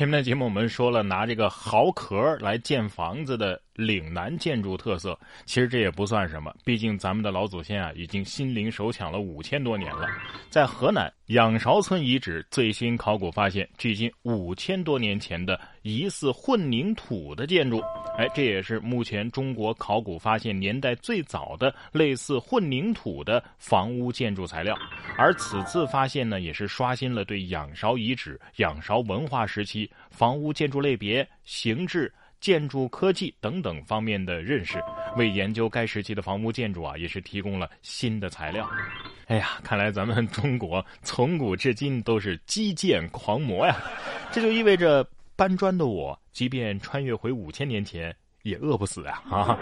前面的节目我们说了，拿这个蚝壳来建房子的岭南建筑特色，其实这也不算什么，毕竟咱们的老祖先啊，已经心灵手巧了五千多年了。在河南仰韶村遗址最新考古发现，距今五千多年前的疑似混凝土的建筑。哎，这也是目前中国考古发现年代最早的类似混凝土的房屋建筑材料。而此次发现呢，也是刷新了对仰韶遗址、仰韶文化时期房屋建筑类别、形制、建筑科技等等方面的认识，为研究该时期的房屋建筑啊，也是提供了新的材料。哎呀，看来咱们中国从古至今都是基建狂魔呀！这就意味着。搬砖的我，即便穿越回五千年前，也饿不死啊！啊，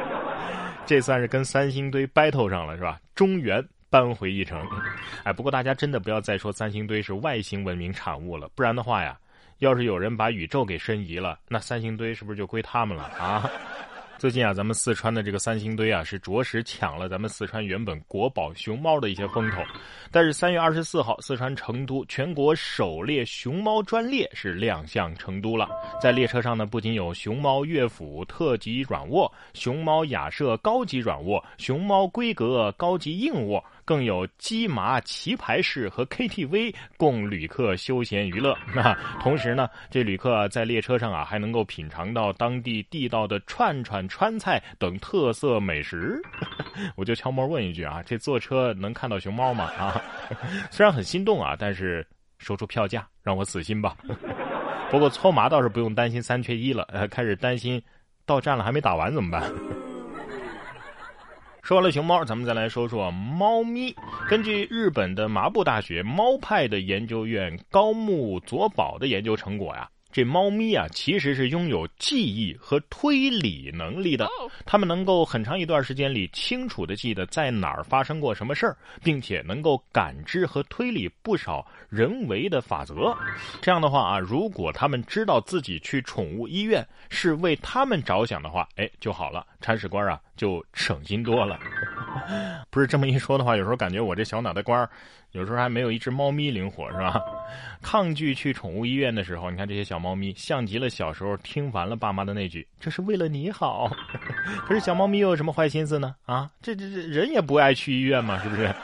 这算是跟三星堆 battle 上了是吧？中原搬回一城。哎，不过大家真的不要再说三星堆是外星文明产物了，不然的话呀，要是有人把宇宙给申遗了，那三星堆是不是就归他们了啊？最近啊，咱们四川的这个三星堆啊，是着实抢了咱们四川原本国宝熊猫的一些风头。但是三月二十四号，四川成都全国首列熊猫专列是亮相成都了。在列车上呢，不仅有熊猫乐府特级软卧、熊猫雅舍高级软卧、熊猫规格高级硬卧。更有鸡麻棋牌室和 KTV 供旅客休闲娱乐。那同时呢，这旅客在列车上啊，还能够品尝到当地地道的串串川菜等特色美食。我就悄摸问一句啊，这坐车能看到熊猫吗？啊，虽然很心动啊，但是说出票价让我死心吧。不过搓麻倒是不用担心三缺一了，呃，开始担心到站了还没打完怎么办？说完了熊猫，咱们再来说说猫咪。根据日本的麻布大学猫派的研究院高木佐保的研究成果呀。这猫咪啊，其实是拥有记忆和推理能力的。它们能够很长一段时间里清楚的记得在哪儿发生过什么事儿，并且能够感知和推理不少人为的法则。这样的话啊，如果它们知道自己去宠物医院是为它们着想的话，哎，就好了，铲屎官啊就省心多了。不是这么一说的话，有时候感觉我这小脑袋瓜儿。有时候还没有一只猫咪灵活，是吧？抗拒去宠物医院的时候，你看这些小猫咪，像极了小时候听完了爸妈的那句“这是为了你好”。可是小猫咪又有什么坏心思呢？啊，这这这人也不爱去医院嘛，是不是？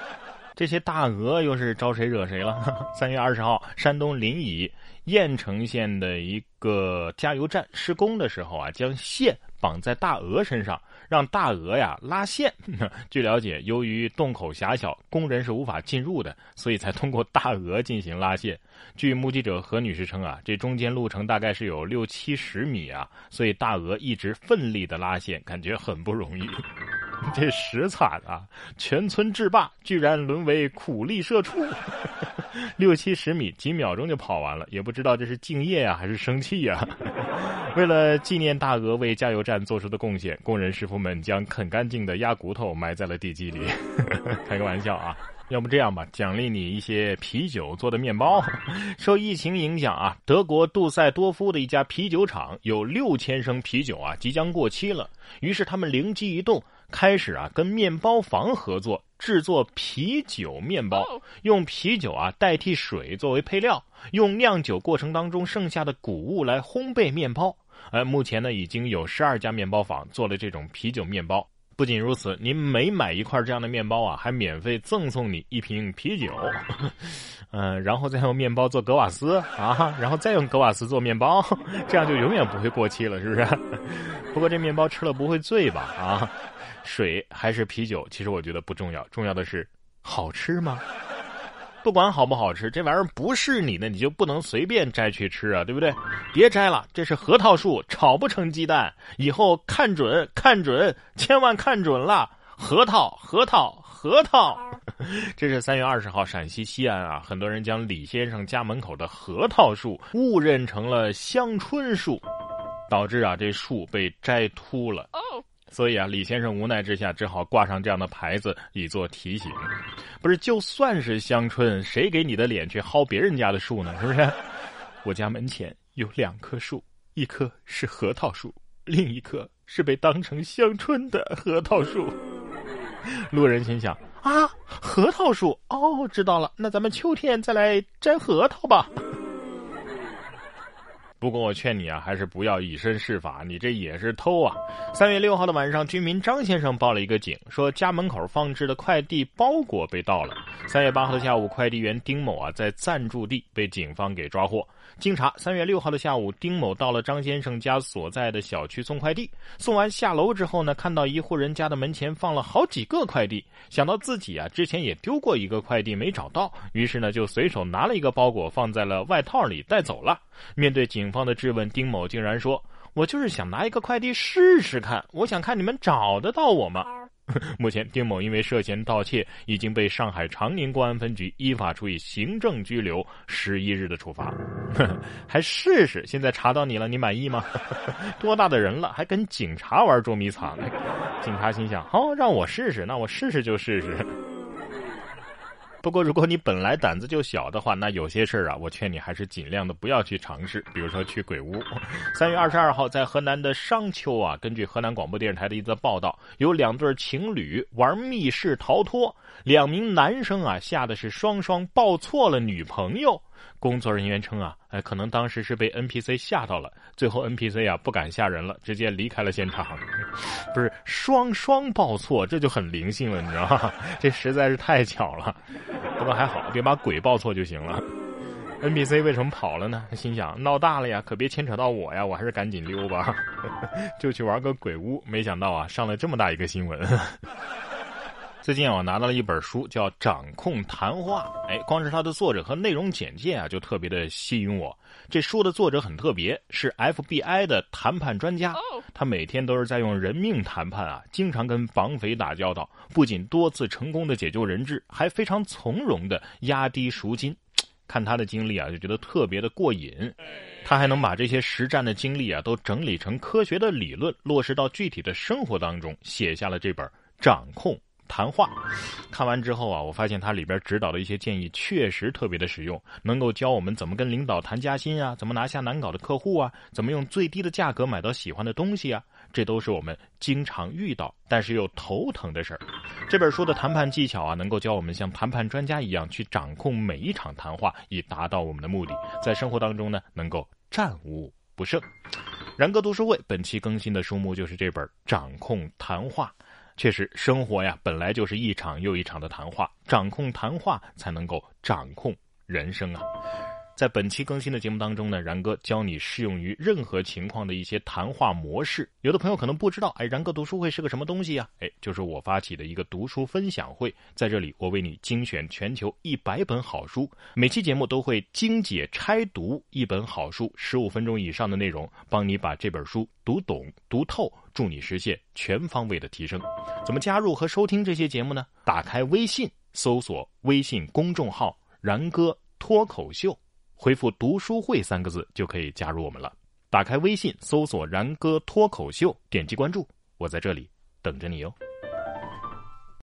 这些大鹅又是招谁惹谁了？三月二十号，山东临沂郾城县的一个加油站施工的时候啊，将线绑在大鹅身上。让大鹅呀拉线。据了解，由于洞口狭小，工人是无法进入的，所以才通过大鹅进行拉线。据目击者何女士称啊，这中间路程大概是有六七十米啊，所以大鹅一直奋力的拉线，感觉很不容易。这实惨啊！全村制霸居然沦为苦力社畜，六七十米几秒钟就跑完了，也不知道这是敬业啊还是生气呀。为了纪念大鹅为加油站做出的贡献，工人师傅们将啃干净的鸭骨头埋在了地基里。开个玩笑啊！要不这样吧，奖励你一些啤酒做的面包。受疫情影响啊，德国杜塞多夫的一家啤酒厂有六千升啤酒啊即将过期了，于是他们灵机一动。开始啊，跟面包房合作制作啤酒面包，用啤酒啊代替水作为配料，用酿酒过程当中剩下的谷物来烘焙面包。呃，目前呢已经有十二家面包坊做了这种啤酒面包。不仅如此，您每买一块这样的面包啊，还免费赠送你一瓶啤酒。嗯，然后再用面包做格瓦斯啊，然后再用格瓦斯做面包，这样就永远不会过期了，是不是？不过这面包吃了不会醉吧？啊？水还是啤酒，其实我觉得不重要，重要的是好吃吗？不管好不好吃，这玩意儿不是你的，你就不能随便摘去吃啊，对不对？别摘了，这是核桃树，炒不成鸡蛋。以后看准，看准，千万看准了，核桃，核桃，核桃。这是三月二十号，陕西西安啊，很多人将李先生家门口的核桃树误认成了香椿树，导致啊这树被摘秃了。所以啊，李先生无奈之下只好挂上这样的牌子以作提醒。不是，就算是香椿，谁给你的脸去薅别人家的树呢？是不是？我家门前有两棵树，一棵是核桃树，另一棵是被当成香椿的核桃树。路人心想：啊，核桃树哦，知道了，那咱们秋天再来摘核桃吧。不过我劝你啊，还是不要以身试法，你这也是偷啊！三月六号的晚上，居民张先生报了一个警，说家门口放置的快递包裹被盗了。三月八号的下午，快递员丁某啊在暂住地被警方给抓获。经查，三月六号的下午，丁某到了张先生家所在的小区送快递。送完下楼之后呢，看到一户人家的门前放了好几个快递，想到自己啊之前也丢过一个快递没找到，于是呢就随手拿了一个包裹放在了外套里带走了。面对警方的质问，丁某竟然说：“我就是想拿一个快递试试看，我想看你们找得到我吗？” 目前，丁某因为涉嫌盗窃，已经被上海长宁公安分局依法处以行政拘留十一日的处罚。还试试？现在查到你了，你满意吗？多大的人了，还跟警察玩捉迷藏？警察心想：好，让我试试，那我试试就试试。不过，如果你本来胆子就小的话，那有些事儿啊，我劝你还是尽量的不要去尝试。比如说去鬼屋。三月二十二号，在河南的商丘啊，根据河南广播电视台的一则报道，有两对情侣玩密室逃脱，两名男生啊，吓得是双双抱错了女朋友。工作人员称啊，哎，可能当时是被 NPC 吓到了，最后 NPC 啊不敢吓人了，直接离开了现场。不是双双报错，这就很灵性了，你知道吗？这实在是太巧了。不过还好，别把鬼报错就行了。NPC 为什么跑了呢？心想闹大了呀，可别牵扯到我呀，我还是赶紧溜吧。就去玩个鬼屋，没想到啊，上了这么大一个新闻。最近我拿到了一本书，叫《掌控谈话》。哎，光是它的作者和内容简介啊，就特别的吸引我。这书的作者很特别，是 FBI 的谈判专家。他每天都是在用人命谈判啊，经常跟绑匪打交道，不仅多次成功的解救人质，还非常从容的压低赎金。看他的经历啊，就觉得特别的过瘾。他还能把这些实战的经历啊，都整理成科学的理论，落实到具体的生活当中，写下了这本《掌控》。谈话，看完之后啊，我发现它里边指导的一些建议确实特别的实用，能够教我们怎么跟领导谈加薪啊，怎么拿下难搞的客户啊，怎么用最低的价格买到喜欢的东西啊，这都是我们经常遇到但是又头疼的事儿。这本书的谈判技巧啊，能够教我们像谈判专家一样去掌控每一场谈话，以达到我们的目的，在生活当中呢，能够战无不胜。然哥读书会本期更新的书目就是这本《掌控谈话》。确实，生活呀本来就是一场又一场的谈话，掌控谈话才能够掌控人生啊。在本期更新的节目当中呢，然哥教你适用于任何情况的一些谈话模式。有的朋友可能不知道，哎，然哥读书会是个什么东西呀？哎，就是我发起的一个读书分享会，在这里我为你精选全球一百本好书，每期节目都会精解拆读一本好书，十五分钟以上的内容，帮你把这本书读懂读透，助你实现全方位的提升。怎么加入和收听这些节目呢？打开微信，搜索微信公众号“然哥脱口秀”。回复“读书会”三个字就可以加入我们了。打开微信，搜索“然哥脱口秀”，点击关注，我在这里等着你哟。